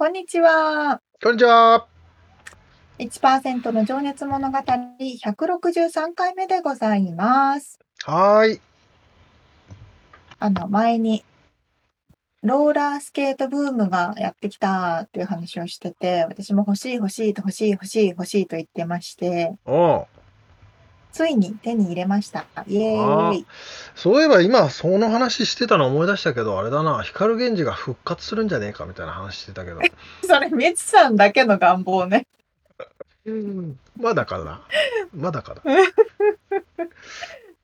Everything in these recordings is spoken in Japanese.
こんにちは。こんにちは。1%の情熱物語163回目でございます。はい。あの、前に、ローラースケートブームがやってきたっていう話をしてて、私も欲しい欲しいと欲しい欲しい欲しいと言ってまして、おついに手に入れました。イエーイ。そういえば今その話してたの思い出したけど、あれだな、光源氏が復活するんじゃねえかみたいな話してたけど。それ、みつさんだけの願望ね。うん、まだかな。まだかな。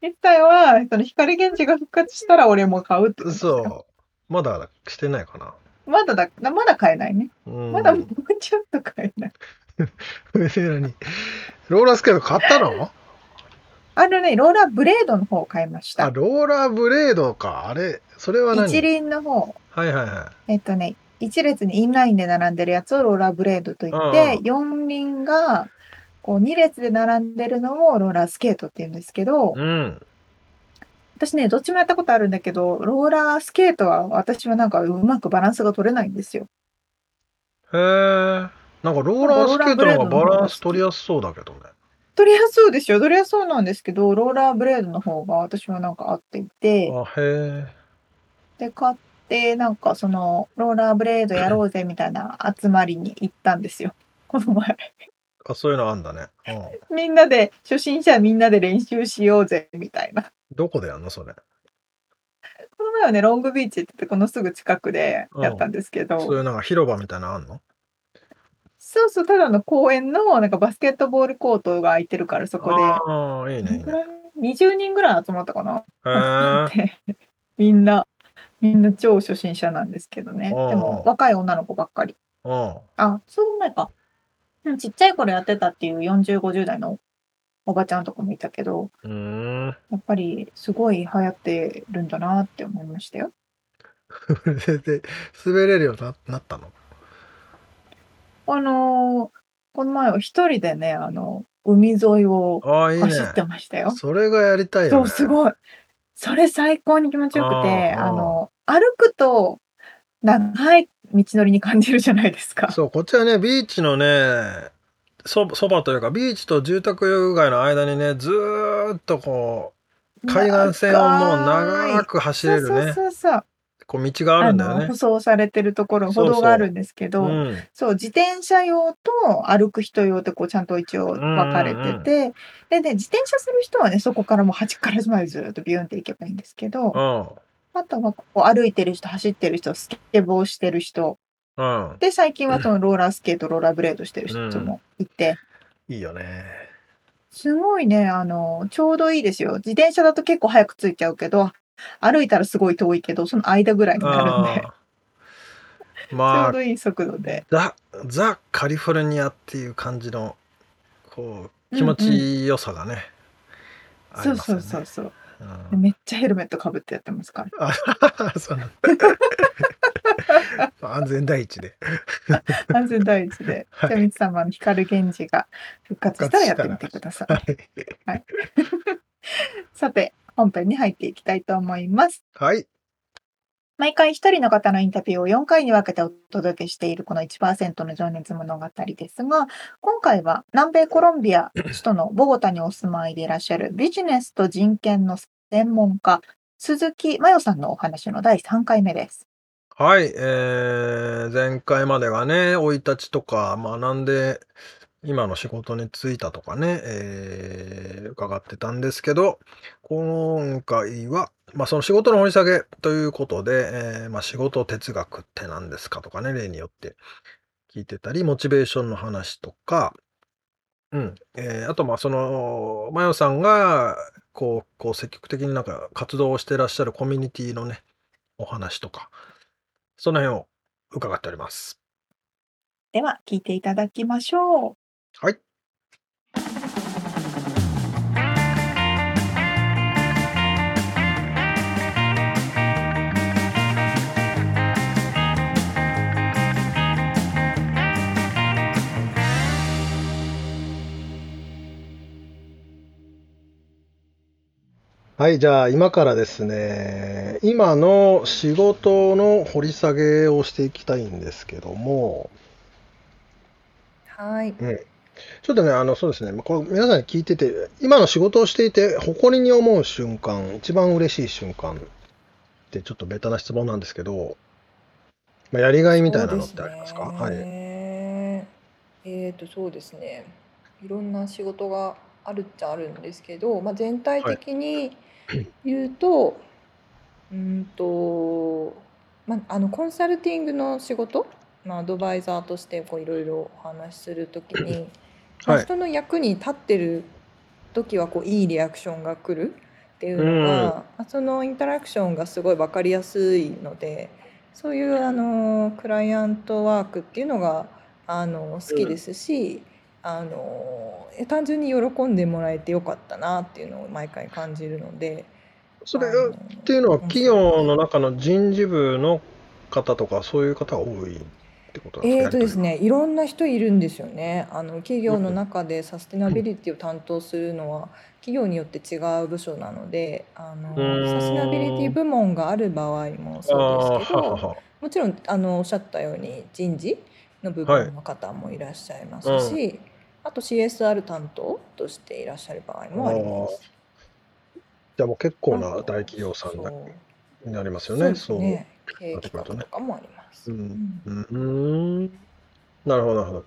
一体は、その光源氏が復活したら俺も買うってそう。まだしてないかな。まだだ、まだ買えないね。まだもうちょっと買えない。に。ローラースケート買ったの？あのね、ローラーブレードの方を買いました。あ、ローラーブレードか。あれ、それは何？一輪の方。はいはいはい。えっとね、一列にインラインで並んでるやつをローラーブレードといって、四輪がこう2列で並んでるのをローラースケートって言うんですけど、うん、私ね、どっちもやったことあるんだけど、ローラースケートは私はなんかうまくバランスが取れないんですよ。へえ。なんかローラースケートの方がバランス取りやすそうだけどね。取りやすそうですよ。取りやすそうなんですけど、ローラーブレードの方が私はなんか合っていて。あ、へえ。で、買って、なんかその、ローラーブレードやろうぜみたいな集まりに行ったんですよ。この前。あ、そういうのあんだね。うん、みんなで、初心者みんなで練習しようぜみたいな。どこでやんのそれ？この前はね、ロングビーチってこのすぐ近くでやったんですけど。うん、そういうなんか広場みたいなのあんの？そうそう、ただの公園のなんかバスケットボールコートが空いてるからそこで。ああ、いいね、いいね。20人ぐらい集まったかな。みんな、みんな超初心者なんですけどね。でも若い女の子ばっかり。あ、そうないか。ちっちゃい頃やってたっていう40、50代のおばちゃんとかもいたけど、やっぱりすごい流行ってるんだなって思いましたよ。で、滑れるようになったの？あのー、この前は一人でね、あの、海沿いを走ってましたよ。それがやりたいよ、ね、そう、すごい。それ最高に気持ちよくて、あの、歩くと長い道のりに感じるじゃないですか。そう、こっちはね、ビーチのね、そそばというか、ビーチと住宅街の間にね、ずっとこう、海岸線をもう長く走れるね。そうそうそうこう道があるんだよね。舗装されてるところ、歩道があるんですけど、そう、う。ん、自転車用と歩く人用ってこうちゃんと一応分かれてて、うんうん、でね、自転車する人はね、そこからもう端からまでずっとビューンって行けばいいんですけど、あとはこう歩いてる人、走ってる人、スケボーしてる人、うん、で、最近はそのローラースケート、ローラーブレードしてる人もいて、いいよね。すごいね、あの、ちょうどいいですよ。自転車だと結構早く着いちゃうけど、歩いたらすごい遠いけど、その間ぐらいになるんで。まあ、ちょうどいい速度で。ザ・ザ・カリフォルニアっていう感じの、こう、気持ちよさがね。うんうんね、そうそうそうそう。うん、めっちゃヘルメットかぶってやってますから。安全第一で。安全第一で。じゃあ、みつ様の光源氏が復活したらやってみてください。はい、さて、本編に入っていきたいと思います。はい。毎回一人の方のインタビューを4回に分けてお届けしているこの1%の情熱物語ですが、今回は南米コロンビア首都のボゴタにお住まいでいらっしゃるビジネスと人権の専門家、鈴木真代さんのお話の第3回目です。はい、えー、前回までがね、生い立ちとか学んで、今の仕事に就いたとかね、えー伺ってたんですけど、今回は、まあ、その仕事の掘り下げということで、えーまあ、仕事哲学って何ですかとかね、例によって聞いてたり、モチベーションの話とか、うん、えーあと、まあ、その、マヨさんが、こう、こう積極的になんか活動をしてらっしゃるコミュニティのね、お話とか、その辺を伺っております。では、聞いていただきましょう。はい。はい、じゃあ今からですね、今の仕事の掘り下げをしていきたいんですけども、はい。うん。ちょっとね、あの、そうですね、こ皆さんに聞いてて、今の仕事をしていて、誇りに思う瞬間、一番嬉しい瞬間ってちょっとベタな質問なんですけど、まあ、やりがいみたいなのってありますか？はい。えーと、そうですね。いろんな仕事があるっちゃあるんですけど、まあ、全体的に言うと、うんと、まあ、あのコンサルティングの仕事、まあ、アドバイザーとしてこういろいろお話しするときに、まあ、人の役に立ってる時はこういいリアクションが来るっていうのが、まあ、そのインタラクションがすごい分かりやすいのでそういうあのクライアントワークっていうのがあの好きですし。あの単純に喜んでもらえてよかったなっていうのを毎回感じるのでそれっていうのは企業の中の人事部の方とかそういう方が多い？ってことなんですかえーとですね、いろんな人いるんですよね。あの企業の中でサステナビリティを担当するのは企業によって違う部署なので、あのサステナビリティ部門がある場合もそうですけど、もちろんあのおっしゃったように人事の部分の方もいらっしゃいますし、あと CSR 担当としていらっしゃる場合もあります。じゃあもう結構な大企業さんになりますよね。そうね。経営企画とかもあります。うん。うん。なるほど、なるほど。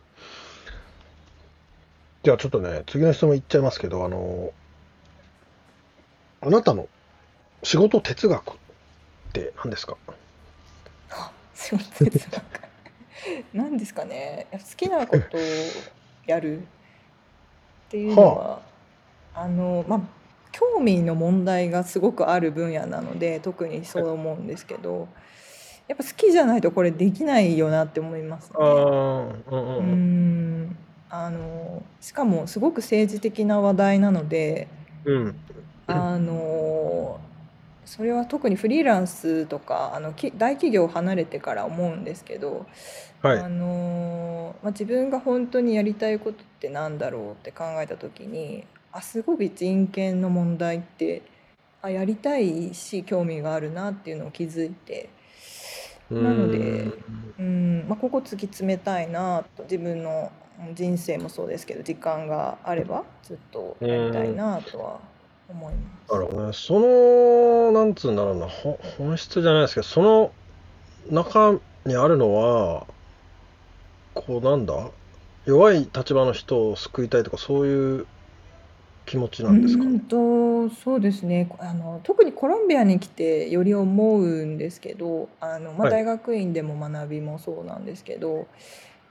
じゃあちょっとね、次の質問いっちゃいますけど、あの、あなたの仕事哲学って何ですか？仕事哲学何ですかね？好きなことをやるっていうのは、あのまあ興味の問題がすごくある分野なので特にそう思うんですけどやっぱ好きじゃないとこれできないよなって思いますね。うんあのしかもすごく政治的な話題なので、うん、あのそれは特にフリーランスとかあの大企業を離れてから思うんですけど、はい、あのまあ、自分が本当にやりたいことってなんだろうって考えた時にあすごい人権の問題ってあやりたいし興味があるなっていうのを気づいてなのでうん、まあ、ここ突き詰めたいなと自分の人生もそうですけど時間があればずっとやりたいなとは思います。なるね。その、なんつうんだろうな、本質じゃないですけど、その中にあるのは、こうなんだ、弱い立場の人を救いたいとか、そういう気持ちなんですか？うんと、そうですね。あの、特にコロンビアに来てより思うんですけど、あの、まあ、大学院でも学びもそうなんですけど、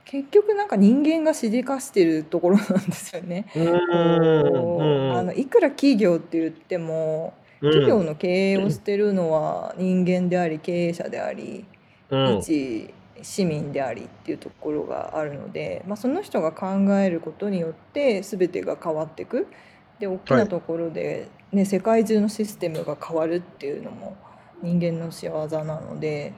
結局なんか人間がしでかしてるところなんですよね。あのいくら企業って言っても企業の経営をしてるのは人間であり経営者であり一市民でありっていうところがあるので、まあ、その人が考えることによって全てが変わっていく。で大きなところで、ね、世界中のシステムが変わるっていうのも人間の仕業なので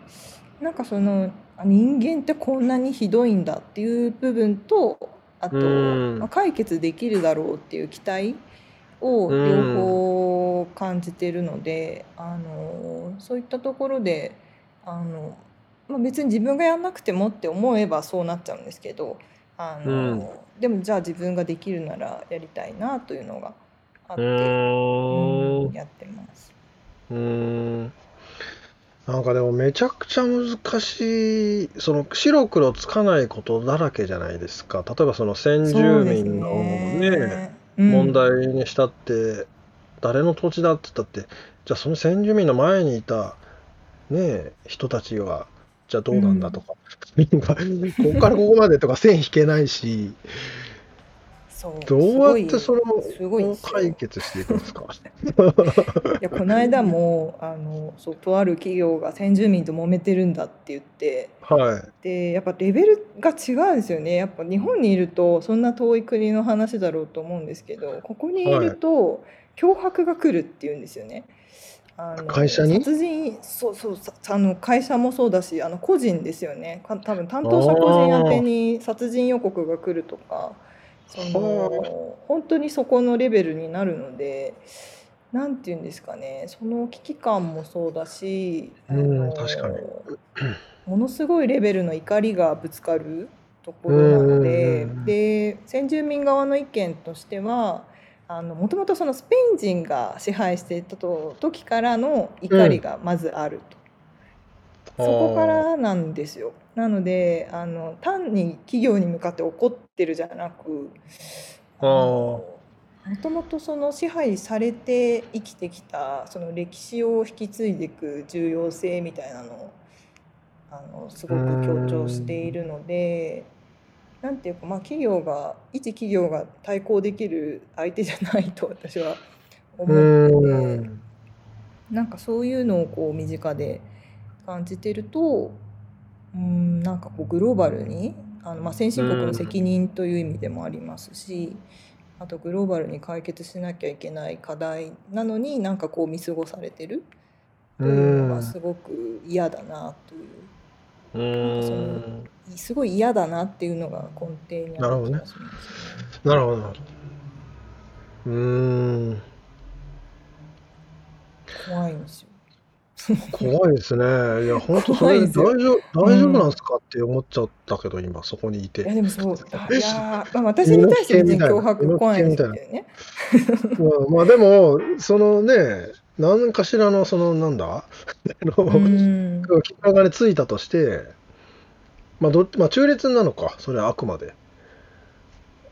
なんかその人間ってこんなにひどいんだっていう部分とあと、まあ、解決できるだろうっていう期待を両方感じてるのであのそういったところであの、まあ、別に自分がやんなくてもって思えばそうなっちゃうんですけどあの、でもじゃあ自分ができるならやりたいなというのがあって、うん、やってます。うん。なんかでもめちゃくちゃ難しい、その白黒つかないことだらけじゃないですか。例えばその先住民のね、問題にしたって、誰の土地だって言ったって、じゃあその先住民の前にいたね人たちは、じゃあどうなんだとか、ここからここまでとか線引けないし、どうやってそれを解決していくんですか？いやこの間もあのそうとある企業が先住民と揉めてるんだって言って、はい、でやっぱレベルが違うんですよね。やっぱ日本にいるとそんな遠い国の話だろうと思うんですけどここにいると脅迫が来るっていうんですよね。あの会社に？殺人そうそうあの会社もそうだしあの個人ですよね。多分担当者個人宛てに殺人予告が来るとか。その本当にそこのレベルになるので何て言うんですかね。その危機感もそうだし、うん、確かに。ものすごいレベルの怒りがぶつかるところなので,、で先住民側の意見としてはもともとそのスペイン人が支配していた時からの怒りがまずあると。そこからなんですよ。なのであの単に企業に向かって怒ってるじゃなくもともとその支配されて生きてきたその歴史を引き継いでいく重要性みたいなのをあのすごく強調しているので。なんていうかまあ企業が一企業が対抗できる相手じゃないと私は思っててなんかそういうのをこう身近で感じてるとうんなんかこうグローバルにあの、まあ、先進国の責任という意味でもありますし、あとグローバルに解決しなきゃいけない課題なのになんかこう見過ごされてるというのがすごく嫌だなという。うんすごい嫌だなっていうのが根底にある気がしますね。なるほどね。うん。怖いんですよ。怖いですね。いや、本当それ大丈夫大丈夫なんですかって思っちゃったけど、今そこにいて。いやでもそう、いや、まあ、私に対して全然脅迫来ないですけどね。まあ、まあでも、そのね、何かしらのそのなんだ、あの、うん。気がついたとして、まあどまあ中立なのか、それはあくまで。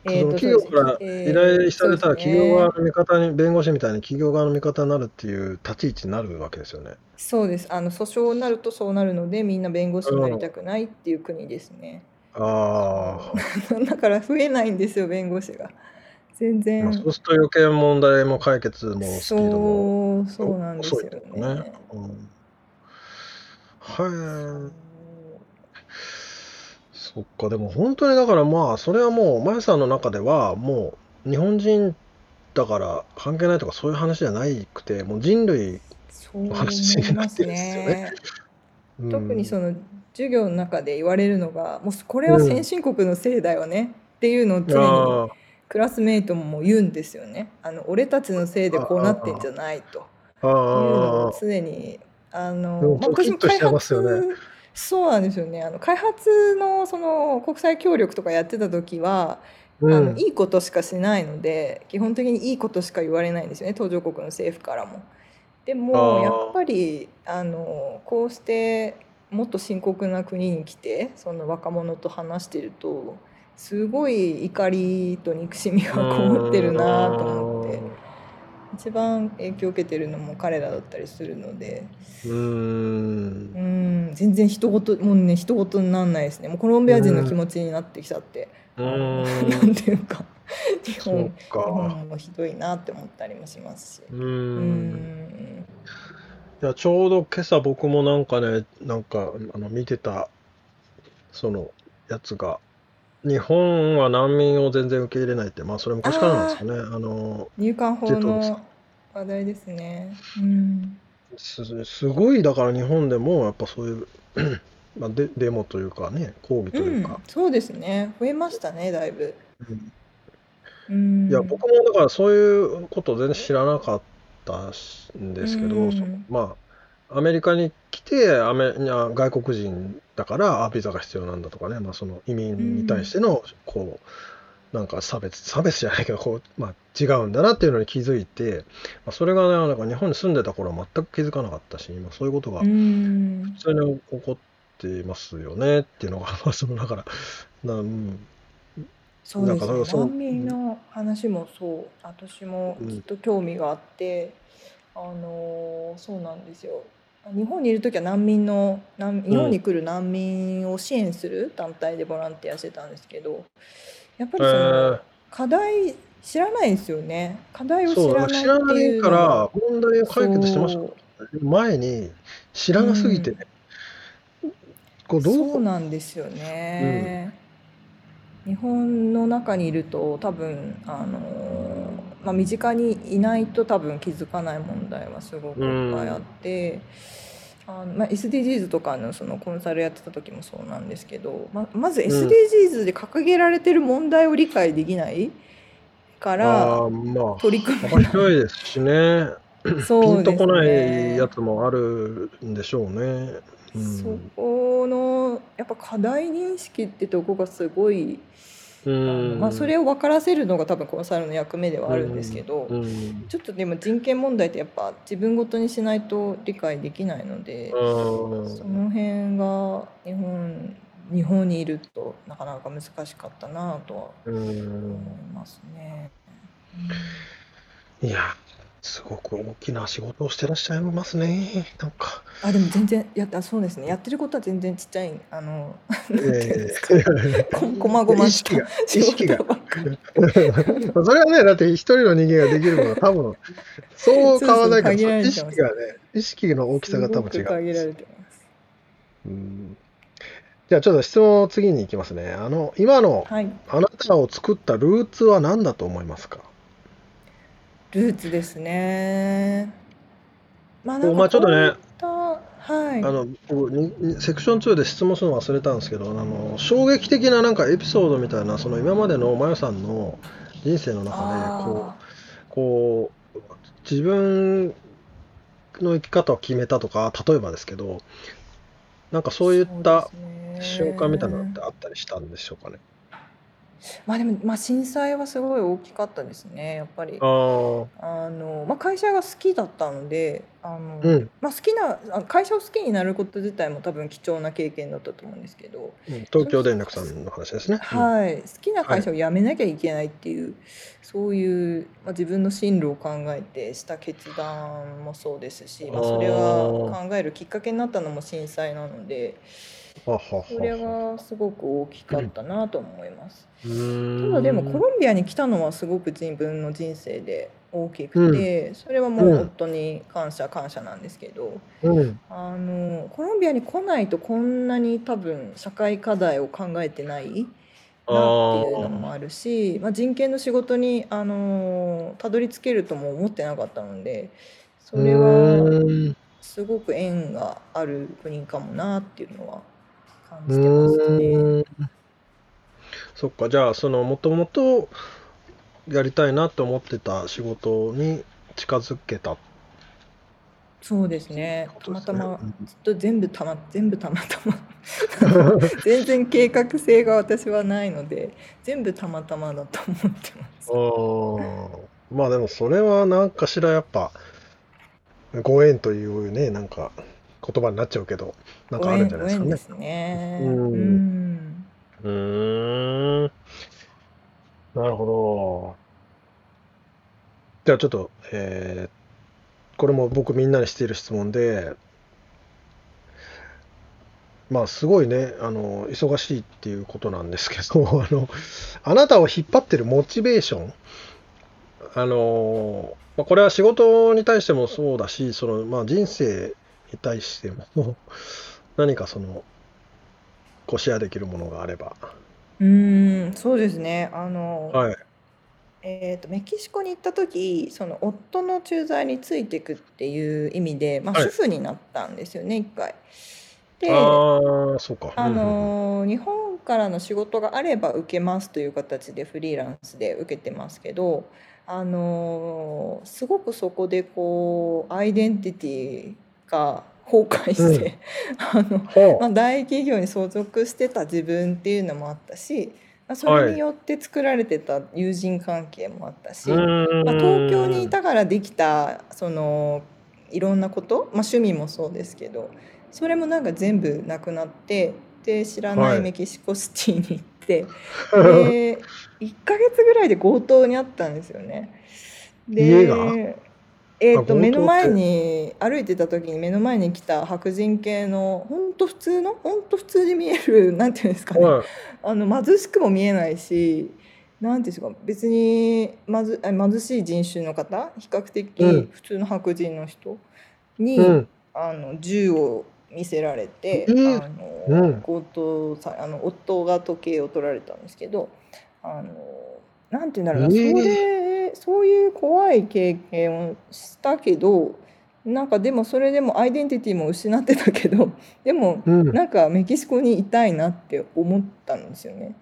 えー、企業から依頼されたら企業側の味方に、弁護士みたいに企業側の味方になるっていう立ち位置になるわけですよね。そうです。あの訴訟になるとそうなるので、みんな弁護士になりたくないっていう国ですね。ああ。だから増えないんですよ、弁護士が。全然。まあ、そうすると余計問題も解決もスピードもそうそうなんですよね。ねうん、はい。そっか、でも本当にだからまあ、それはもう、まゆさんの中では、もう日本人だから関係ないとかそういう話じゃないくて、もう人類の話になってるんですよね。特にその授業の中で言われるのが、もうこれは先進国のせいだよねっていうのを常にクラスメイトも言うんですよね。あの俺たちのせいでこうなってんじゃないというのを常にあの、まあ、私も開発、ね、そうなんですよね。あの開発のその国際協力とかやってた時は、うん、あのいいことしかしないので基本的にいいことしか言われないんですよね途上国の政府からも。でもやっぱりあのこうしてもっと深刻な国に来てその若者と話してるとすごい怒りと憎しみがこもってるなと思って。一番影響を受けてるのも彼らだったりするので。うん。全然人事もうね人事になんないですね。もうコロンビア人の気持ちになってきちゃって。なんていうか日本日本もひどいなって思ったりもしますし。うん。いやちょうど今朝僕もなんかねなんかあの見てたそのやつが日本は難民を全然受け入れないって、まあ、それ昔からなんですよね。あの、入管法の話題ですね。うん。すすごい、だから日本でもやっぱそういう まあ、デデモというかね、抗議というか。そうですね。増えましたね、だいぶ。うん。いや、僕もだからそういうこと全然知らなかったんですけど、ん。まあ、アメリカに来て、アメ外国人だから、あ、ビザが必要なんだとかね、まあ、その移民に対しての、こなんか差別差別じゃないけどこう、まあ、違うんだなっていうのに気づいて、まあ、それがねなんか日本に住んでた頃は全く気づかなかったし今そういうことが。普通に起こってますよねっていうのが まあそのだからな、うん、そうですね。なんかそう難民の話もそう、私もうんずっと興味があって、あのーそうなんですよ。日本にいる時は難民の難日本に来る難民を支援する団体でボランティアしてたんですけど、やっぱりそえのー。課題知らないんですよね。課題を知らないっていいうから問題を解決してました。前に知らなすぎて、うん。こうどそううなんですよね。日本の中にいると多分あの、まあ、身近にいないと多分気づかない問題はすごくいっぱいあって、あのまあ、SDGs とかのそのコンサルやってた時もそうなんですけどままず SDGs で掲げられてる問題を理解できないからあーまあ取り組幅め広い。ですしね。ピそうですンとこないねやつもあるんでしょうね。うん。そこのやっぱ課題認識ってとこがすごいまあ、それを分からせるのが多分コンサルの役目ではあるんですけど、うん。ちょっとでも人権問題ってやっぱ自分ごとにしないと理解できないので、うん。その辺が日本日本にいるとなかなか難しかったなとはうん。思いますね。いやすごく大きな仕事をしてらっしゃいますね。なんか。あでも全然やったそうですね。やってることは全然ちっちゃいあのええ。ここまごま意識が意識がそれはねだって一人の人間ができるのは多分そう変わらないからそうそう限られ意識がね意識の大きさが多分違う。れてます。うん。じゃあちょっと質問を次に行きますね。あの今のはい、あなたを作ったルーツは何だと思いますか？ルーツですね。まあまあちょっとねはい。あのセクション2で質問するの忘れたんですけどあの衝撃的ななんかエピソードみたいなその今までのマヨさんの人生の中でこあうこう自分の生き方を決めたとか例えばですけどなんかーそういった瞬間みたいなのってあったりしたんでしょうかね。まあでも、まあ、震災はすごい大きかったですねやっぱり。あの、まあ、会社が好きだったのであの、うん。まあ、好きなあ会社を好きになること自体も多分貴重な経験だったと思うんですけど、うん東京電力さんの話ですね。うん。はい、好きな会社を辞めなきゃいけないっていう、そういう、まあ、自分の進路を考えてした決断もそうですし、まあ、それが考えるきっかけになったのも震災なのではははそれがすごく大きかったなと思います。ただでもコロンビアに来たのはすごく自分の人生で大きくて、それはもううん夫に感謝感謝なんですけど、うん。あのコロンビアに来ないとこんなに多分社会課題を考えてないなっていうのもあるしまあ、人権の仕事にあのたどり着けるとも思ってなかったのでそれはすごく縁がある国かもなっていうのは感うじてますね。そっかじゃあそのもともとやりたいなと思ってた仕事に近づけた。そうですね。ことですたまたまずっと全部たま 全部たまたま。全然計画性が私はないので全部たまたまだと思ってます。あ。ー。まあでもそれは何かしらやっぱご縁というねなんか言葉になっちゃうけどなんかあるんじゃないですかね。ですね。うん。うん。なるほど。じゃあちょっとえーこれも僕みんなにしている質問でまあすごいねあの忙しいっていうことなんですけど あのあなたを引っ張ってるモチベーションあのまあこれは仕事に対してもそうだしその、まあ、人生に対しても 何かそのこうシェアできるものがあれば。うーんそうですね。あの、はい。えー、とメキシコに行った時その夫の駐在についていくっていう意味で、まあ、はい。主婦になったんですよね、一回。でああそうか。あの日本からの仕事があれば受けますという形でフリーランスで受けてますけどあのすごくそこでこうアイデンティティが崩壊して、あのほまあ、大企業に所属してた自分っていうのもあったしそれによって作られてた友人関係もあったし、まあ、東京にいたからできたそのいろんなこと、まあ、趣味もそうですけどそれもなんか全部なくなってで知らないメキシコシティに行って、はい、で1か月ぐらいで強盗にあったんですよね。でえーと、目の前に歩いてた時に目の前に来た白人系の本当普通の？本当普通に見えるなんていうんですかね、はい、あの貧しくも見えないしなんていうんですか別にず貧しい人種の方？比較的普通の白人の人？に、うん、あの銃を見せられて、うん、あの強盗さあの夫が時計を取られたんですけどあのなんて言うんだろうな、それそういう怖い経験をしたけどなんかでもそれでもアイデンティティも失ってたけど でも、なんかメキシコにいたいなって思ったんですよね。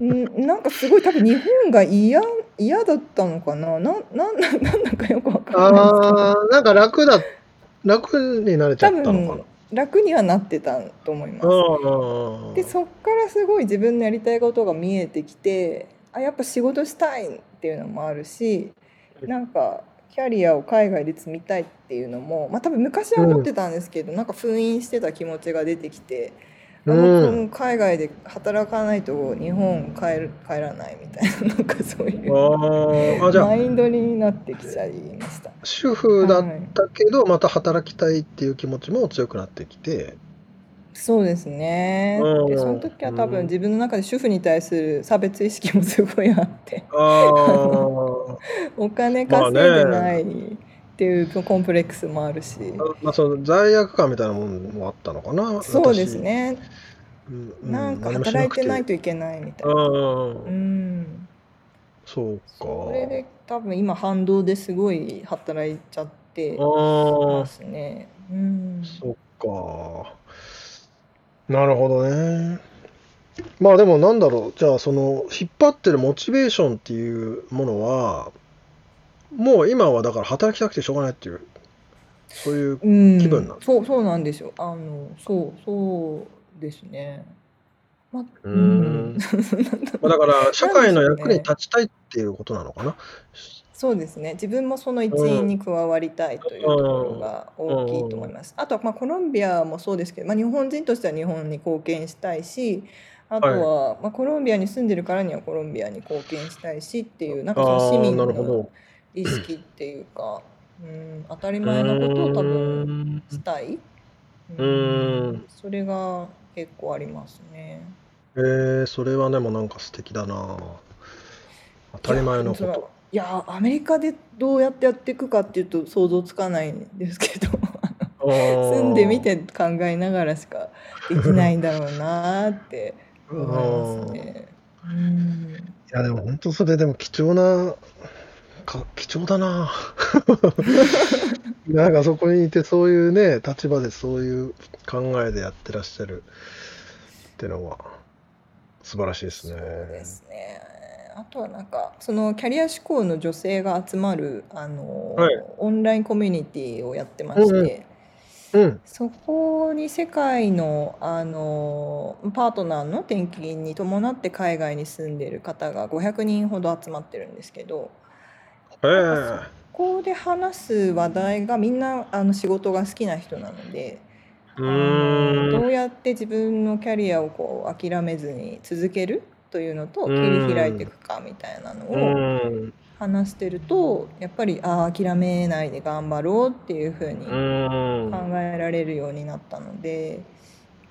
んなんかすごい多分日本が嫌嫌だったのかな？なななんなんかよくわかんないですけなんか楽だ楽になれちゃったのかな？楽にはなってたと思います。でそっからすごい自分のやりたいことが見えてきてあやっぱ仕事したいっていうのもあるしなんかキャリアを海外で積みたいっていうのも、まあ、多分昔は思ってたんですけど、うん、なんか封印してた気持ちが出てきて、うん、海外で働かないと日本帰る帰らないみたいななんかそういうマインドになってきちゃいました。主婦だったけど、はい、また働きたいっていう気持ちも強くなってきてそうですね。で、その時は多分自分の中で主婦に対する差別意識もすごいあって、お金稼いでないっていうコンプレックスもあるし。まあ、その罪悪感みたいなものもあったのかな、そうですね。うん、なんか働いてないといけないみたいな。うん。そうか。それで多分今反動ですごい働いちゃってますね。うん。そっか。なるほどね。まあでもなんだろう、じゃあその引っ張ってるモチベーションっていうものは、もう今はだから働きたくてしょうがないっていう、そういう気分なんですそうそうなんですよ。あのそうそうですね。まあ、うん。まあだから社会の役に立ちたいっていうことなのかな。そうですね。自分もその一員に加わりたいというところが大きいと思います。あとはまあコロンビアもそうですけど、まあ、日本人としては日本に貢献したいしあとはまあコロンビアに住んでるからにはコロンビアに貢献したいしっていうなんかその市民の意識っていうか、うん、当たり前のことを多分したい、うん、それが結構ありますね。えー、それはでもなんか素敵だな。当たり前のこと。いやアメリカでどうやってやっていくかっていうと想像つかないんですけど。住んでみて考えながらしかできないんだろうなって思いますね。うん。いやでも本当それでも貴重なか貴重だな。なんかそこにいてそういうね立場でそういう考えでやってらっしゃるっていうのは素晴らしいですね。そうですねあとはなんかそのキャリア志向の女性が集まるあの、はい、オンラインコミュニティをやってまして、うんうん、そこに世界のあのパートナーの転勤に伴って海外に住んでる方が500人ほど集まってるんですけど、え。ー、そこで話す話題がみんなあの仕事が好きな人なので。どうやって自分のキャリアをこう諦めずに続けるというのと切り開いていくかみたいなのを話してるとやっぱりああ諦めないで頑張ろうっていうふうに考えられるようになったので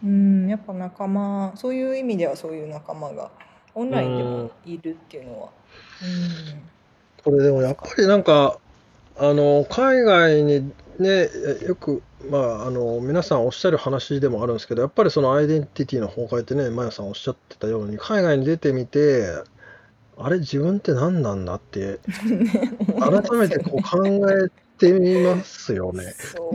うんやっぱ仲間そういう意味ではそういう仲間がオンラインでもいるっていうのは。うん。これでもやっぱりなんかあの海外にねよくまあ、あの皆さんおっしゃる話でもあるんですけどやっぱりそのアイデンティティの崩壊ってねマヤさんおっしゃってたように海外に出てみてあれ自分って何なんだって 改めてこう考えてみますよね。そ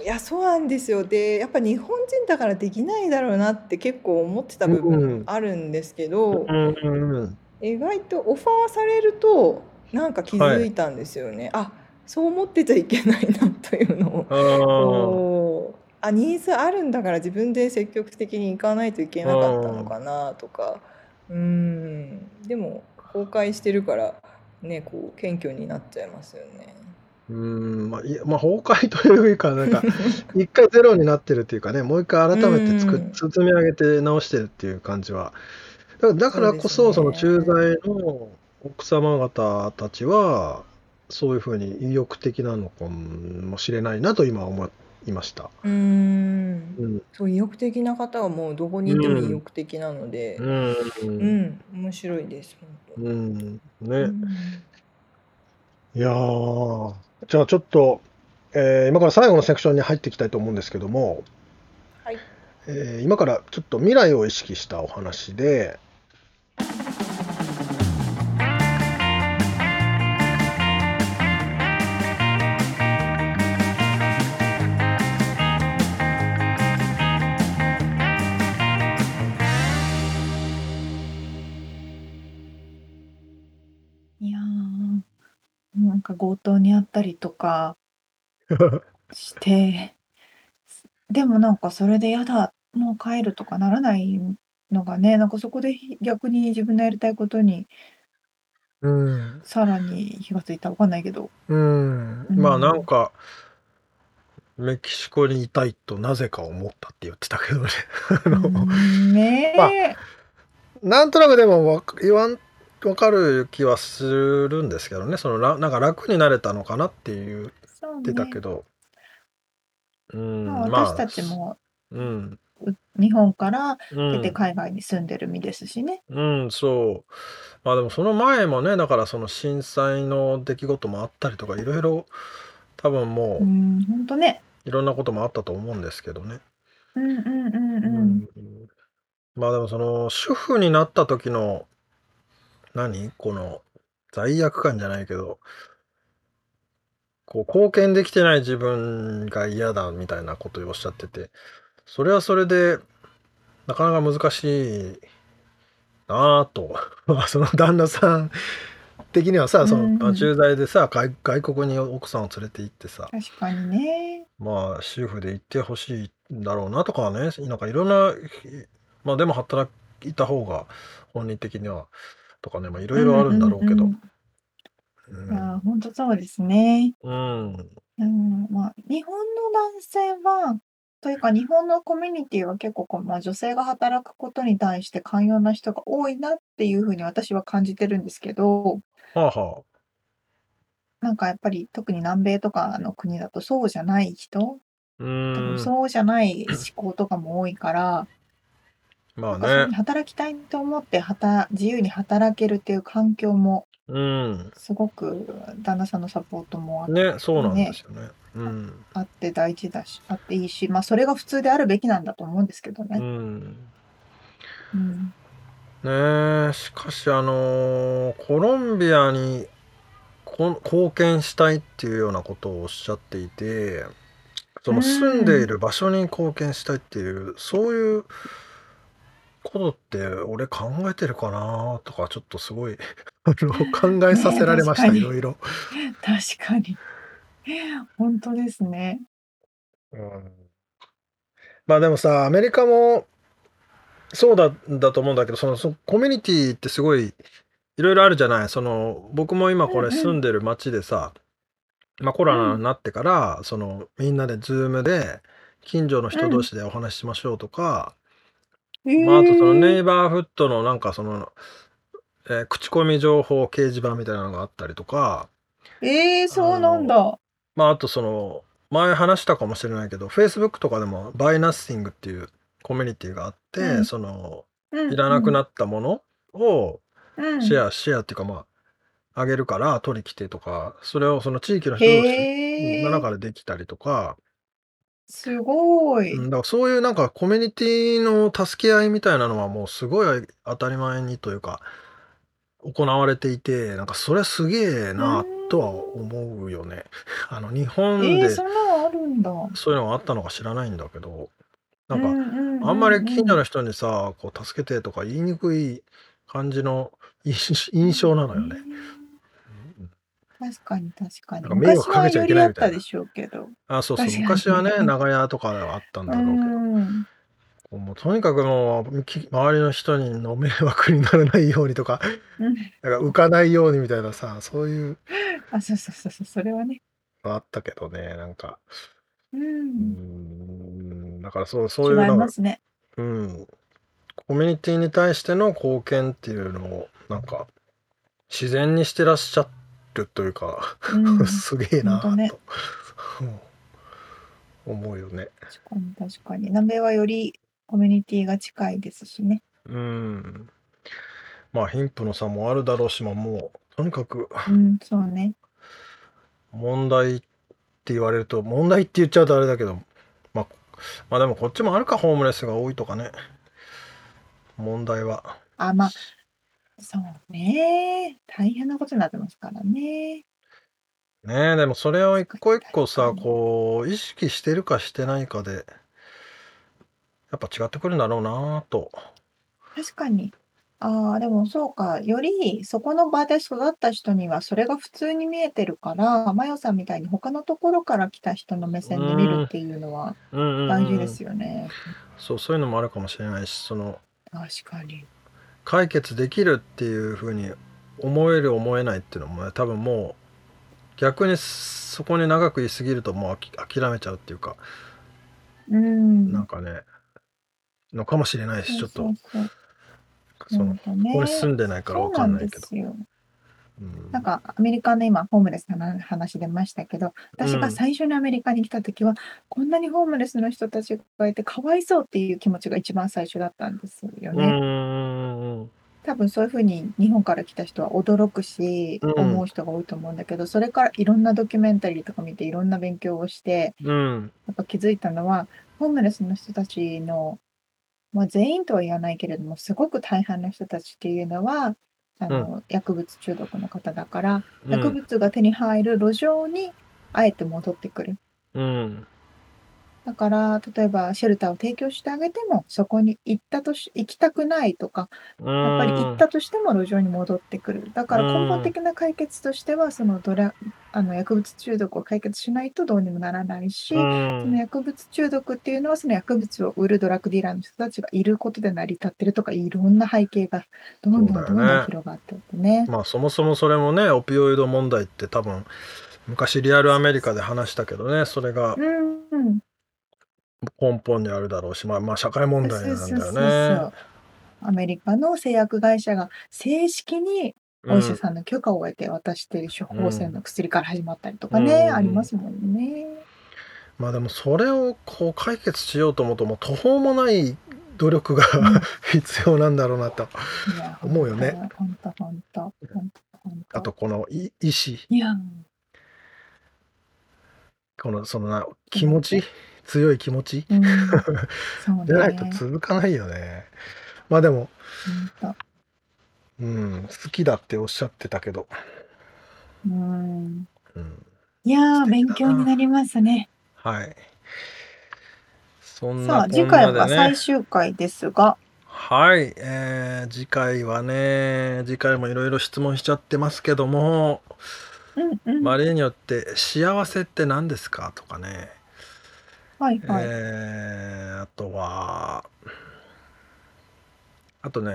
ういやそうなんですよでやっぱ日本人だからできないだろうなって結構思ってた部分あるんですけど、うんうんうん、意外とオファーされるとなんか気づいたんですよね。はい、あそう思ってちゃいけないなというのを。あニーズあるんだから自分で積極的に行かないといけなかったのかなとか。うん。でも公開してるからねこう謙虚になっちゃいますよね。うーん、まあ、いや、まあ、崩壊というか、なんか、一回ゼロになってるっていうかね、もう一回改めて作っ、うん。包み上げて直してるっていう感じは。だからだからこそ、その駐在の奥様方たちは、そういうふうに意欲的なのかもしれないなと今思いました。うーんうん。そう意欲的な方はもうどこにいても意欲的なので、う。うんん、面白いです本うん。当。ね。うんいやー、じゃあちょっと、えー今から最後のセクションに入っていきたいと思うんですけども、はい。えー今からちょっと未来を意識したお話で、ったりとか してでもなんかそれでやだもう帰るとかならないのがねなんかそこでひ逆に自分のやりたいことにうん、さらに火がついたわかんないけど。うん、うん。まあなんか、メキシコにいたいとなぜか思ったって言ってたけどね。あのうんねえ、なんとなくでもわか言わんわかる気はするんですけどね、そのらなんか楽になれたのかなって言そうってたねけど、うん、まあ、まあ私たちもうん、う日本からうん、うん。出て海外に住んでる身ですしね。うん、そう。まあでもその前もね、だからその震災の出来事もあったりとか、いろいろ多分もう、うん本当ね。いろんなこともあったと思うんですけどね。うんうんうんううん。んまあでもその主婦になった時の何？この罪悪感じゃないけどこう貢献できてない自分が嫌だみたいなことをおっしゃっててそれはそれでなかなか難しいなぁと。ま あその旦那さん的にはさそうん。の駐在でさ外外国に奥さんを連れて行ってさ確かにね。まあ主婦で行ってほしいんだろうなとかはねなんかいろんなまあでも働いた方が本人的にはとかねまあいろいろあるんだろうけど。んうん本当そうですね。うん。うん、まあ日本の男性はというか日本のコミュニティは結構こう、まあ、女性が働くことに対して寛容な人が多いなっていうふうに私は感じてるんですけどはあはなんかやっぱり特に南米とかの国だとそうじゃない人。あうん。分そうじゃない思考とかも多いから、まあね。に働きたいと思って働自由に働けるっていう環境もうん。すごく旦那さんのサポートもあねそうなんですよね。うん。あって大事だしあっていいし、まあ、それが普通であるべきなんだと思うんですけどうね。ん。うん。ねえしかしあのーコロンビアにこ貢献したいっていうようなことをおっしゃっていてそのうん住んでいる場所に貢献したいっていうそういうことって俺考えてるかなとかちょっとすごい あの考えさせられました、いろいろ。確かに。本当ですね。うんまあでもさアメリカもそうだだと思うんだけどそのそコミュニティってすごいいろいろあるじゃない？その僕も今これうんうん住んでる町でさ、まあ、コロナになってから、そのみんなで Zoom で近所の人同士でお話ししましょうとか、まあ、あとその neigh borhood のなんかその、えー口コミ情報掲示板みたいなのがあったりとか、えー、そうなんだ。まあ、あとその前話したかもしれないけど Facebook とかでも Buy Nothing っていうコミュニティがあって、うん。そのうんいらなくなったものをうん。シェア、シェアっていうかまああげるから取り来てとかそれをその地域の人の中でできたりとか、すごい。うんだからそういうなんかコミュニティの助け合いみたいなのはもうすごい当たり前にというか行われていてなんかそれすげえなとは思うよね。あの日本でえー、そんなのあるんだ。そういうのがあったのか知らないんだけどなんか、あんまり近所の人にさこう助けてとか言いにくい感じの印印象なのよね。うん確かに確かに。か迷惑かけちゃいけないみたいな昔はよりあったでしょうけど。あそうそう昔はね長屋とかではあったんだろうけど、うんもうとにかくもうき周りの人にの迷惑にならないようにとかうん。なんか浮かないようにみたいなさそういうあ、そうそうそうそう、それはね。のあったけどねなんかう。うんんだからそうそういうのがますね。うんコミュニティに対しての貢献っていうのをなんか自然にしてらっしゃるというか、うん。すげえなと、ねうん 思うよね。確かに確かに。南米はよりコミュニティが近いですしね。うん。まあ貧富の差もあるだろうし、まあもうとにかくうん、そうね。問題って言われると問題って言っちゃうとあれだけど、まあ、まあでもこっちもあるかホームレスが多いとかね問題は。あ、まあ、そうね。大変なことになってますからね。ねえでもそれを一個一個さこう意識してるかしてないかでやっぱ違ってくるんだろうなと。確かに。ああ、でもそうか。よりそこの場で育った人にはそれが普通に見えてるから、マヨさんみたいに他のところから来た人の目線で見るっていうのはうんうんうん大事ですよね。そうそういうのもあるかもしれないしその確かに。解決できるっていうふうに思える思えないっていうのもね多分もう逆にそこに長くいすぎるともうあき諦めちゃうっていうかうん。なんかねのかもしれないしちょっとそのね。ここに住んでないからわそうなんかんないけどなんかアメリカの今ホームレスの話出ましたけど私が最初にアメリカに来た時は、こんなにホームレスの人たちがいてかわいそうっていう気持ちが一番最初だったんですよね。うんうん多分そういうふうに日本から来た人は驚くし、うん。思う人が多いと思うんだけどそれからいろんなドキュメンタリーとか見ていろんな勉強をしてうん。やっぱ気づいたのはホームレスの人たちの、まあ、全員とは言わないけれどもすごく大半の人たちっていうのはあの、薬物中毒の方だからうん。薬物が手に入る路上にあえて戻ってくる。うんだから例えばシェルターを提供してあげてもそこに行ったとし行きたくないとかやっぱり行ったとしても路上に戻ってくる。だから根本的な解決としてはそのドラあの薬物中毒を解決しないとどうにもならないし、うそのん薬物中毒っていうのはその薬物を売るドラッグディーラーの人たちがいることで成り立ってるとかいろんな背景がどんどんどんどそうだよね。ん広がってってね。まあそもそもそれもねオピオイド問題って多分昔リアルアメリカで話したけどねそれがうんうん、根本にあるだろうしまあまあ社会問題なんだよね。アメリカの製薬会社が正式にお医者さんの許可を得て渡している処方箋の薬から始まったりとかね、うんありますもんね。まあでもそれをこう解決しようと思うともう途方もない努力がうん 必要なんだろうなと思うよね。本当本当。あとこのい意志いや、このそのな気持ち？強い気持ち？うん、そうでないとね。続かないよねまあでも本うん好きだっておっしゃってたけど、当。うん。うん、いや勉強になりますね。はいそんなこん次回は最終回ですが、はい、えー次回はね次回もいろいろ質問しちゃってますけどもうんうん。まあ例によって「幸せって何ですか?」とかね、はいはい。えーあとはあとね、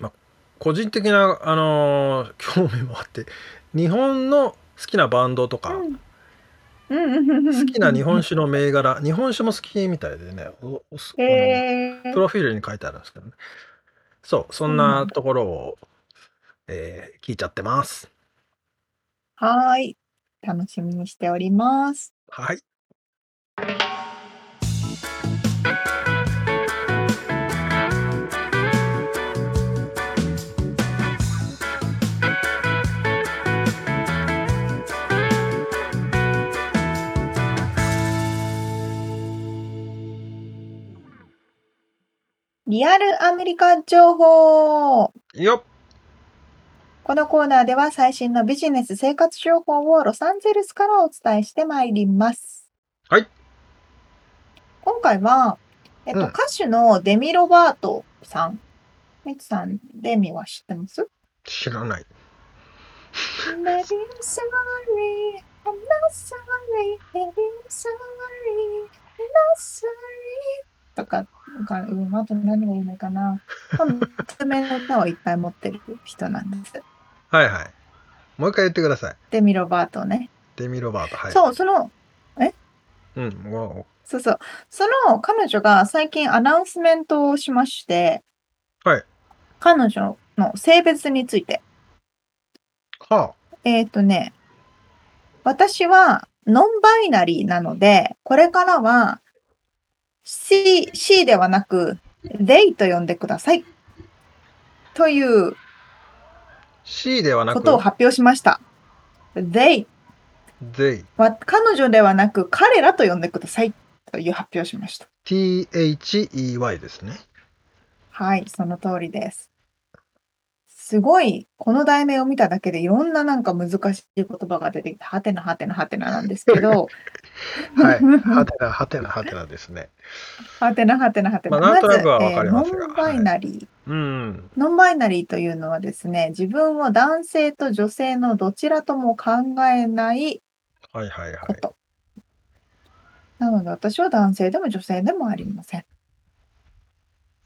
まあ、個人的な、あのー 興味もあって日本の好きなバンドとか、うん。うん好きな日本酒の銘柄日本酒も好きみたいでねおおすあのプロフィールに書いてあるんですけどね。そうそんなところを、えー聞いちゃってます。はーい。楽しみにしております。はいリアルアメリカ情報よっこのコーナーでは最新のビジネス生活情報をロサンゼルスからお伝えしてまいります。はい。今回は、えっと、うん歌手のデミ・ロバートさん。ミツさん、デミは知ってます？知らない Baby, I'm sorry. I'm not sorry. Baby, I'm sorry. I'm not sorry. とか、かうん、あと何がいいのかな。爪の歌をいっぱい持ってる人なんです。はいはい。もう一回言ってください。デミロバートね。デミロバート、はい。そう、その、え？うん、もう。そうそう。その彼女が最近アナウンスメントをしまして、はい。彼女の性別について。はあ。えっ、ー、とね、私はノンバイナリーなので、これからは C, C ではなく they と呼んでください。という C ではなくことを発表しました。they。they。彼女ではなく彼らと呼んでくださいという発表しました。THEY ですね。はい、その通りです。すごい、この題名を見ただけでいろんななんか難しい言葉が出てきて、はてなはてなはてななんですけど。はい、はてなはてなはてなですね。はてなはてなはてな。まあ、なんとなくはわかりますが、ノンバイナリー、はい、うん。ノンバイナリーというのはですね、自分を男性と女性のどちらとも考えないこと。はいはいはい。なので私は男性でも女性でもありません。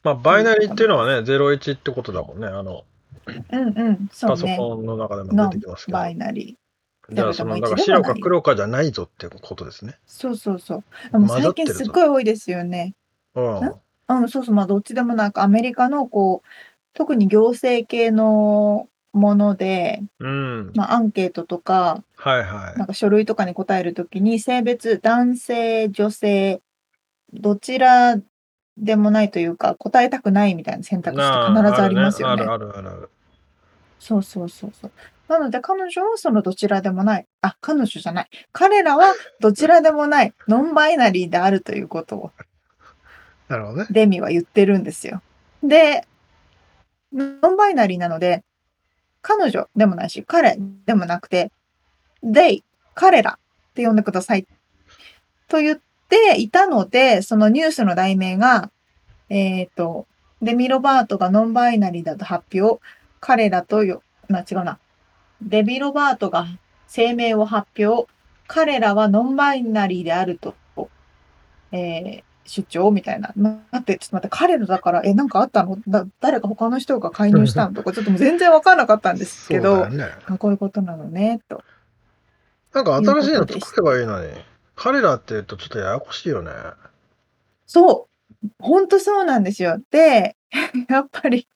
まあ、バイナリーっていうのはね、01ってことだもんね。あの、うんうん、そうパソコンの中でも出てきますけど。バイナリー。じゃあ、その、だから白か黒かじゃないぞってことですね。そうそうそう。でも最近すっごい多いですよね。うん。うん、そうそう、まあどっちでもなんかアメリカのこう、特に行政系のもので、うん、まあアンケートとか、はいはい。なんか書類とかに答えるときに性別、男性、女性、どちらでもないというか、答えたくないみたいな選択肢って必ずありますよね。あるあるある。そうそうそうそう。なので彼女はそのどちらでもない。あ、彼女じゃない。彼らはどちらでもない。ノンバイナリーであるということを。なるほどね。デミは言ってるんですよ。で、ノンバイナリーなので、彼女でもないし、彼でもなくて、they、彼らって呼んでください。と言っていたので、そのニュースの題名が、えっ、ー、と、デミ・ロバートがノンバイナリーだと発表。彼らとよ、な、違うな。デビ・ロバートが声明を発表。彼らはノンバイナリーであると、えー、主張みたいな。待って、ちょっと待って、彼らだから、え、なんかあったの？だ誰か他の人が介入したの？とか、ちょっともう全然わかんなかったんですけど、ね、こういうことなのね、と。なんか新しいの作ればいいのに。彼らって言うとちょっとややこしいよね。そう。ほんとそうなんですよ。で、やっぱり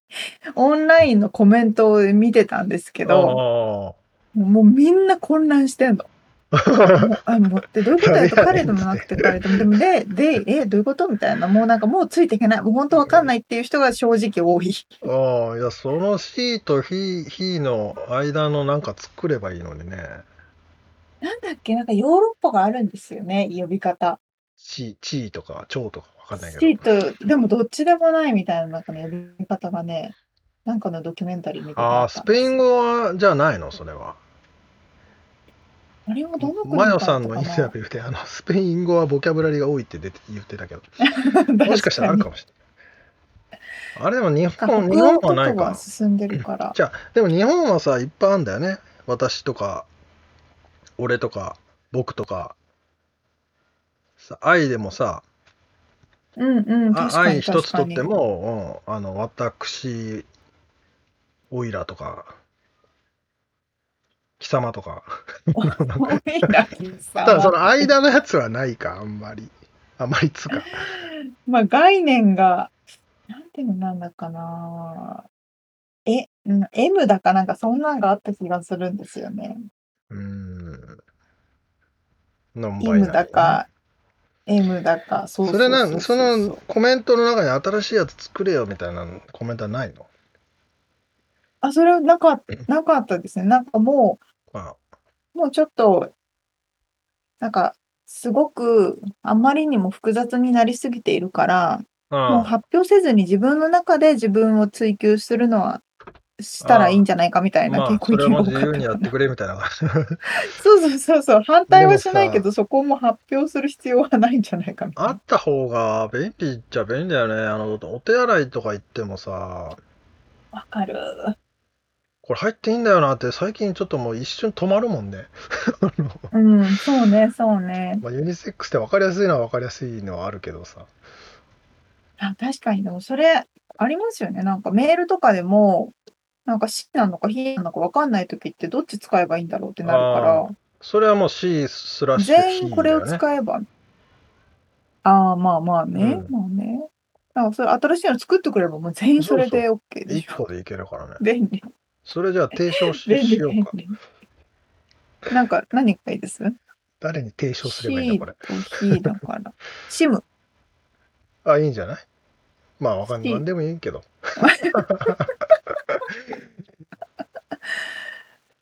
オンラインのコメントを見てたんですけど、もうみんな混乱してんの。あ、もうってどういうことやと彼でもなくて彼でも、でもで、で、え、どういうことみたいな、もうなんかもうついていけない、もう本当わかんないっていう人が正直多い。ああ、いや、その C と He, he の間のなんか作ればいいのにね。なんだっけ、なんかヨーロッパがあるんですよね、呼び方。ち、ちーとか、ちょうとかわかんないけチーと、でもどっちでもないみたいななんかの呼び方がね、なんかのドキュメンタリー見てああ、スペイン語は、じゃないの？それは。あれはどの国マヨさんのインタビューで、あの、スペイン語はボキャブラリーが多いって出て言ってたけど、もしかしたらあるかもしれない。あれでも日本、日本はないか。進んでるから。じゃあ、でも日本はさ、いっぱいあるんだよね。私とか、俺とか僕とかさ愛でもさ、うんうん、愛一つとっても、うん、あの私おいらとか貴様とか。ただその間のやつはないかあんまり。あんまりつか。まあ概念がなんていうのなんだかな。え、M だかなんかそんなんがあった気がするんですよね。うん。ノンバイナリー、だか、M だか、そうそれなそのコメントの中に新しいやつ作れよみたいなコメントはないの？あ、それはなかなかったですね。なんかもう、あ。もうちょっと、なんか、すごくあまりにも複雑になりすぎているから、もう発表せずに自分の中で自分を追求するのはしたらいいんじゃないかみたいな結構意見が多かった。自由にやってくれみたいな。そうそうそうそう。反対はしないけど、そこも発表する必要はないんじゃないかみたいな。あった方が便利っちゃ便利だよね。あの、お手洗いとか行ってもさ。わかる。これ入っていいんだよなって最近ちょっともう一瞬止まるもんね。うん、そうね、そうね。まあユニセックスって分かりやすいのは分かりやすいのはあるけどさ。あ、確かにでもそれありますよね。なんかメールとかでも、なんか C なのか H なのか分かんない時ってどっち使えばいいんだろうってなるからそれはもう C スラッシュ全員これを使えば、ああ、まあまあね、うんまあね。だからそれ新しいの作ってくればもう全員それで OK で1しょ。個でいけるからね。便利。それじゃあ提唱ししようか。なんか何がいいです？誰に提唱すればいいん ?C だこれ。と H だから。シム。あ、いいんじゃない？まあわかんない。C なんでもいいけど。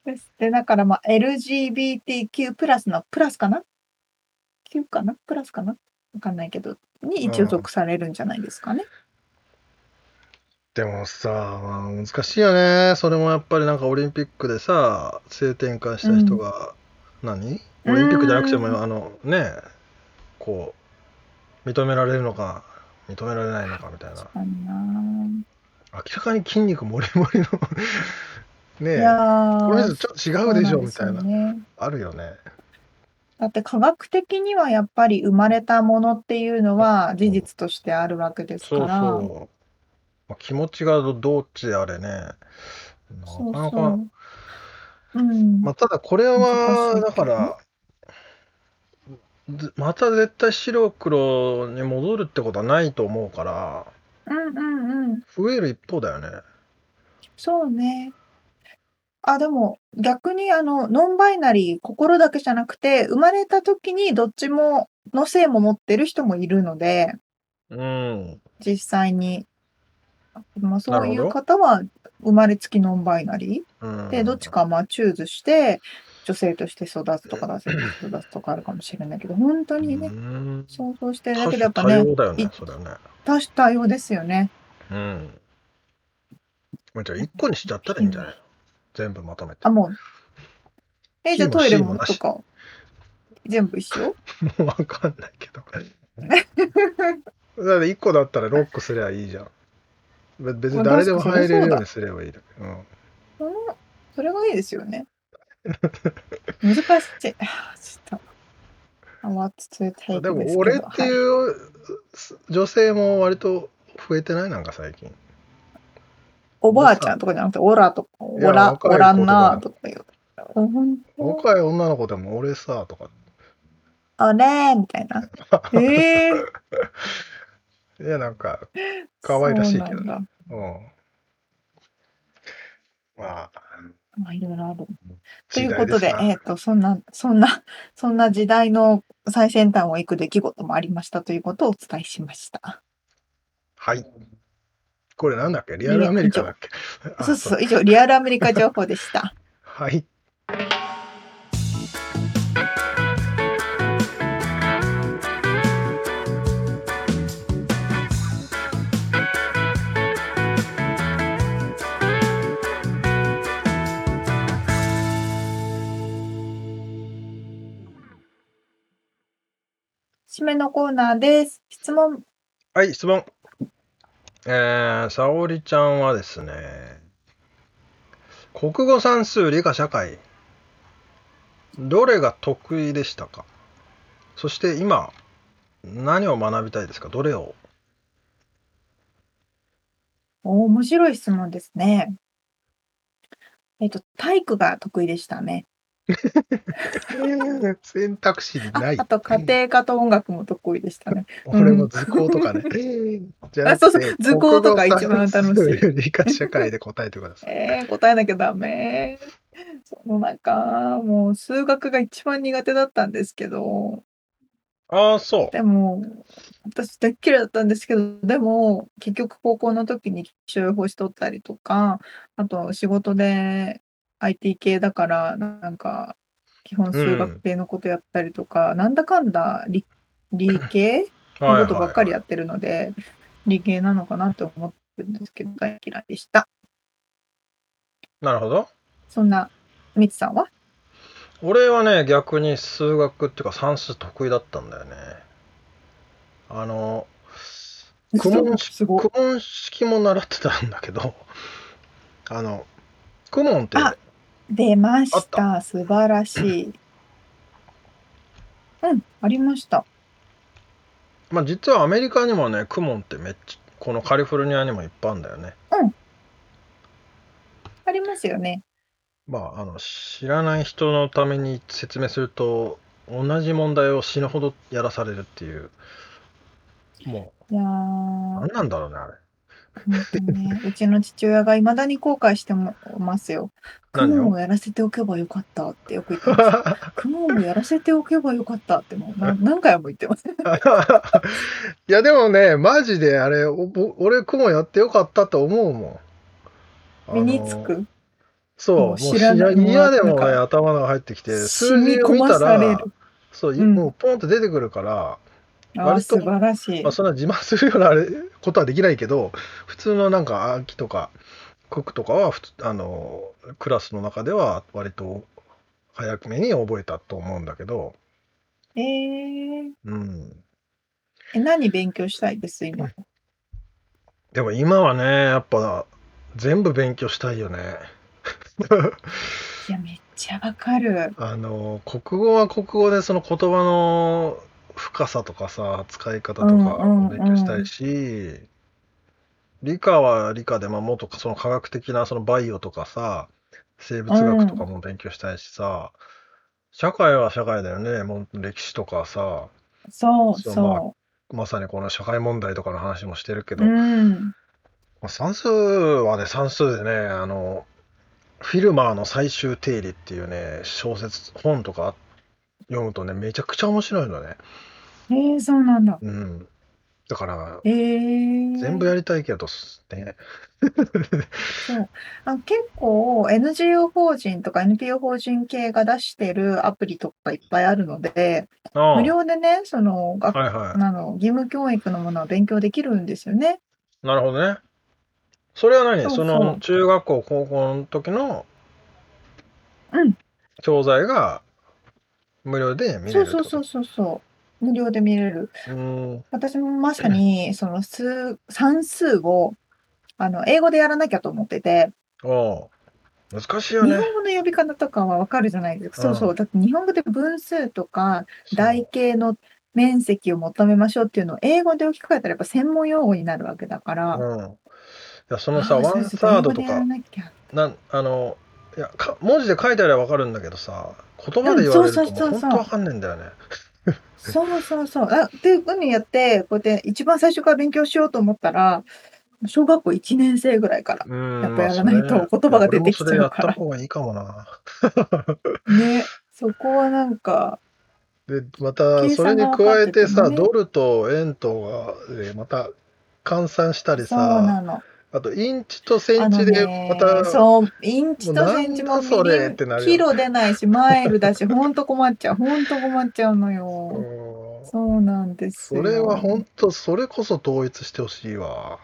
ですで、だからまあ LGBTQ プラスのプラスかな ?Q かな？プラスかな？わかんないけど、に一応属されるんじゃないですかね。でもさ、まあ難しいよね。それもやっぱりなんかオリンピックでさ、性転換した人が、何？オリンピックじゃなくても、うんあのね、こう、認められるのか、認められないのかみたいな。かな明らかに筋肉もりもりのねえ、これちょっと違うでしょみたいな、ねあるよね。だって科学的にはやっぱり生まれたものっていうのは事実としてあるわけですかそうら。そう。まあ、気持ちがどどっちであれね。なそうかなかそう。うん。まあ、ただこれはだからずまた絶対白黒に戻るってことはないと思うからうんうんうん。増える一方だよね。そうね。あ、でも逆にあの、ノンバイナリー、心だけじゃなくて、生まれた時にどっちもの性も持ってる人もいるので、うん。実際に。まあ、そういう方は生まれつきノンバイナリうん、ーで、どっちかまあチューズして、女性として育つとか男性として育つとかあるかもしれないけど、本当にねう、ん想像してる多だけでやっぱね、種多様だよねね。多種多様ですよね。うん。まあじゃあ一個にしちゃったらいいんじゃない？の全部まとめて。あ、もう。え、じゃあトイレもとか、全部一緒？もうわかんないけど。だって1個だったらロックすりゃいいじゃん。べ別に誰でも入れるようにすればいいだけ。うん。うんそれがいいですよね。難しい。あちょっと。Take でも俺ってはいいう女性も割と増えてない？なんか最近。おばあちゃんとかじゃなくて、オラとか、オやラ、オランナーととか言う。若い女の子でも俺さとか。あれみたいな。ええ いやなんか可愛らしいけどそうなんだうん。まあ。まあ、いろいろある。と時いうことで、えっ、と、そんな、そんな、そんな時代の最先端を行く出来事もありましたということをお伝えしました。はい。これなんだっけ？リアルアメリカだっけ？あそうそう、以上、リアルアメリカ情報でした。はい。締めのコーナーです。質問。はい、質問。えー、沙織ちゃんはですね、国語算数理科社会、どれが得意でしたか？そして今、何を学びたいですか？どれを？お面白い質問ですね。えっと、体育が得意でしたね。選択肢にあないあ。と、家庭科と音楽も得意でしたね。俺も図工とかね。じゃあそうそう図工とか一番楽しい理科社会で答えてください。えー、答えなきゃダメ。その中、もう数学が一番苦手だったんですけど、ああ、そう。でも、私大っ嫌いだったんですけど、でも、結局高校の時に気象予報士取ったりとか、あと仕事で IT 系だから、なんか、基本数学系のことやったりとか、なんだかんだ理理系 のことばっかりやってるので、理系なのかなと思ってるんですけど、大嫌いでした。なるほど。そんな、みつさんは？俺はね逆に数学っていうか算数得意だったんだよね。あの公文式も習ってたんだけどあの公文ってあ出ましあった。素晴らしい。うん、ありました。まあ実はアメリカにもねクモンってめっちゃこのカリフォルニアにもいっぱいあるんだよね。ありますよね。まああの知らない人のために説明すると同じ問題を死ぬほどやらされるっていう。もいやー。う何なんだろうねあれ本当にね、うちの父親がいまだに後悔してますよ。クモンをやらせておけばよかったってよく言ってます。クモンをやらせておけばよかったってもうな何回も言ってます。いやでもねマジであれ俺クモンやってよかったと思うもん身につく？そう、知らない嫌でもね、頭が入ってきて、染数み込ま字を見たら。そう、うんもうポンって出てくるから、割と素晴らしいまあ、。そんな自慢するようなあれことはできないけど、普通のなんか暗記とか、国とかはあの、クラスの中では割と早くめに覚えたと思うんだけど、えー、うん。え何勉強したいです今？でも今はね、やっぱ全部勉強したいよね。いやめっちゃわかる。あの国語は国語でその言葉の深さとかさ使い方とか勉強したいし、理科は理科で、まあ、もっとその科学的なそのバイオとかさ生物学とかも勉強したいしさ、社会は社会だよねもう歴史とかさそうそうそまさにこの社会問題とかの話もしてるけう。ど、うん。まあ算数はね算数でねあのフィルマーの最終定理っていうね小説本とか読むとねめちゃくちゃ面白いのね。えー、そうなんだ。うん。だからえ。ー、全部やりたいけどね。そう。あ結構 NGO 法人とか NPO 法人系が出してるアプリとかいっぱいあるので、ああ。無料でね、その学はいはあの義務教育のものは勉強できるんですよね。いなるほどね。それは何？そそう。そうの中学校高校の時のうん。教材が無料で見れるってこと？そうそうそうそうそう。無料で見れる。うん私もまさに その数算数をあの英語でやらなきゃと思ってて、ああ難しい日よね本語の呼び方とかはわかるじゃないですか。そうそう。だって日本語で分数とか台形の面積を求めましょうっていうのを英語で置き換えたらやっぱ専門用語になるわけだから。うんいやそのさあワンそうそうサードとか英語でやらなきゃなんあのいやか文字で書いてあればわかるんだけどさ言葉で言われると本当わかんねえんだよね。そうそうそう。あっていうふうにやって、こうやって一番最初から勉強しようと思ったら、小学校1年生ぐらいから。うんやっぱやらないと言葉が出てきちゃうから俺もそれやった方がいいかもな。ね。そこはなんか、でまた計それに加えてさ、ねドルと円とがでまた換算したりそうさなの。あとインチとセンチでねまた、そう、インチとセンチもそれってなるよキロ出ないし、マイルだし、ほんと困っちゃう。ほんと困っちゃうのよ。うんそうなんですよ。それは本当それこそ統一してほしいわ。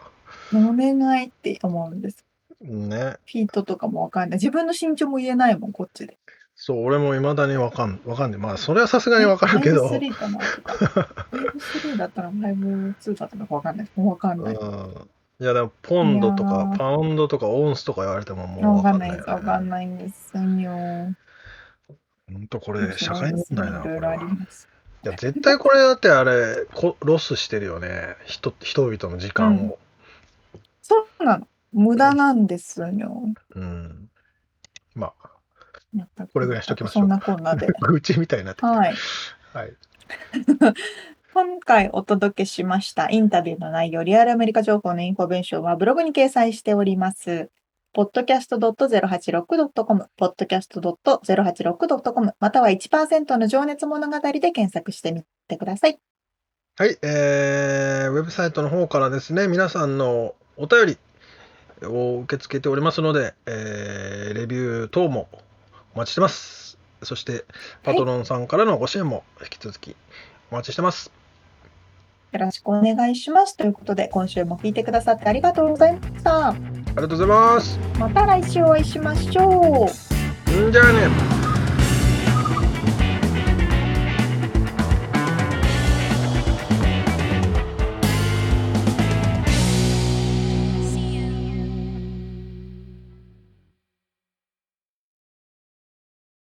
お願いって思うんです。ね。フィートとかもわかんない。自分の身長も言えないもん、こっちで。そう俺も未だにわかんわかんない。まあそれはさすがにわかるけど。5-3かなとか。5-3だったら5-2だったのかわかんない。もうわかんない。うんいやでもポンドとかパウンドとかオンスとか言われてももうわわかんないね。わかんないんですよ。本当これ社会問題ないろいや絶対これだってあれこロスしてるよね人人々の時間を。そうなの。無駄なんですよ。うん。まあこれぐらいにしときましょうそんなこんなで。愚痴みたいになってはい。はい。今回お届けしましたインタビューの内容、リアルアメリカ情報のインフォメーションはブログに掲載しております。podcast.086.com、podcast.086.com、または1%の情熱物語で検索してみてください。はい、えー、ウェブサイトの方からですね、皆さんのお便りを受け付けておりますので、えーレビュー等もお待ちしてます。そして、パトロンさんからのご支援も引き続きお待ちしてます。よろしくお願いします。ということで、今週も聞いてくださってありがとうございました。ありがとうございます。また来週お会いしましょう。んじゃあね。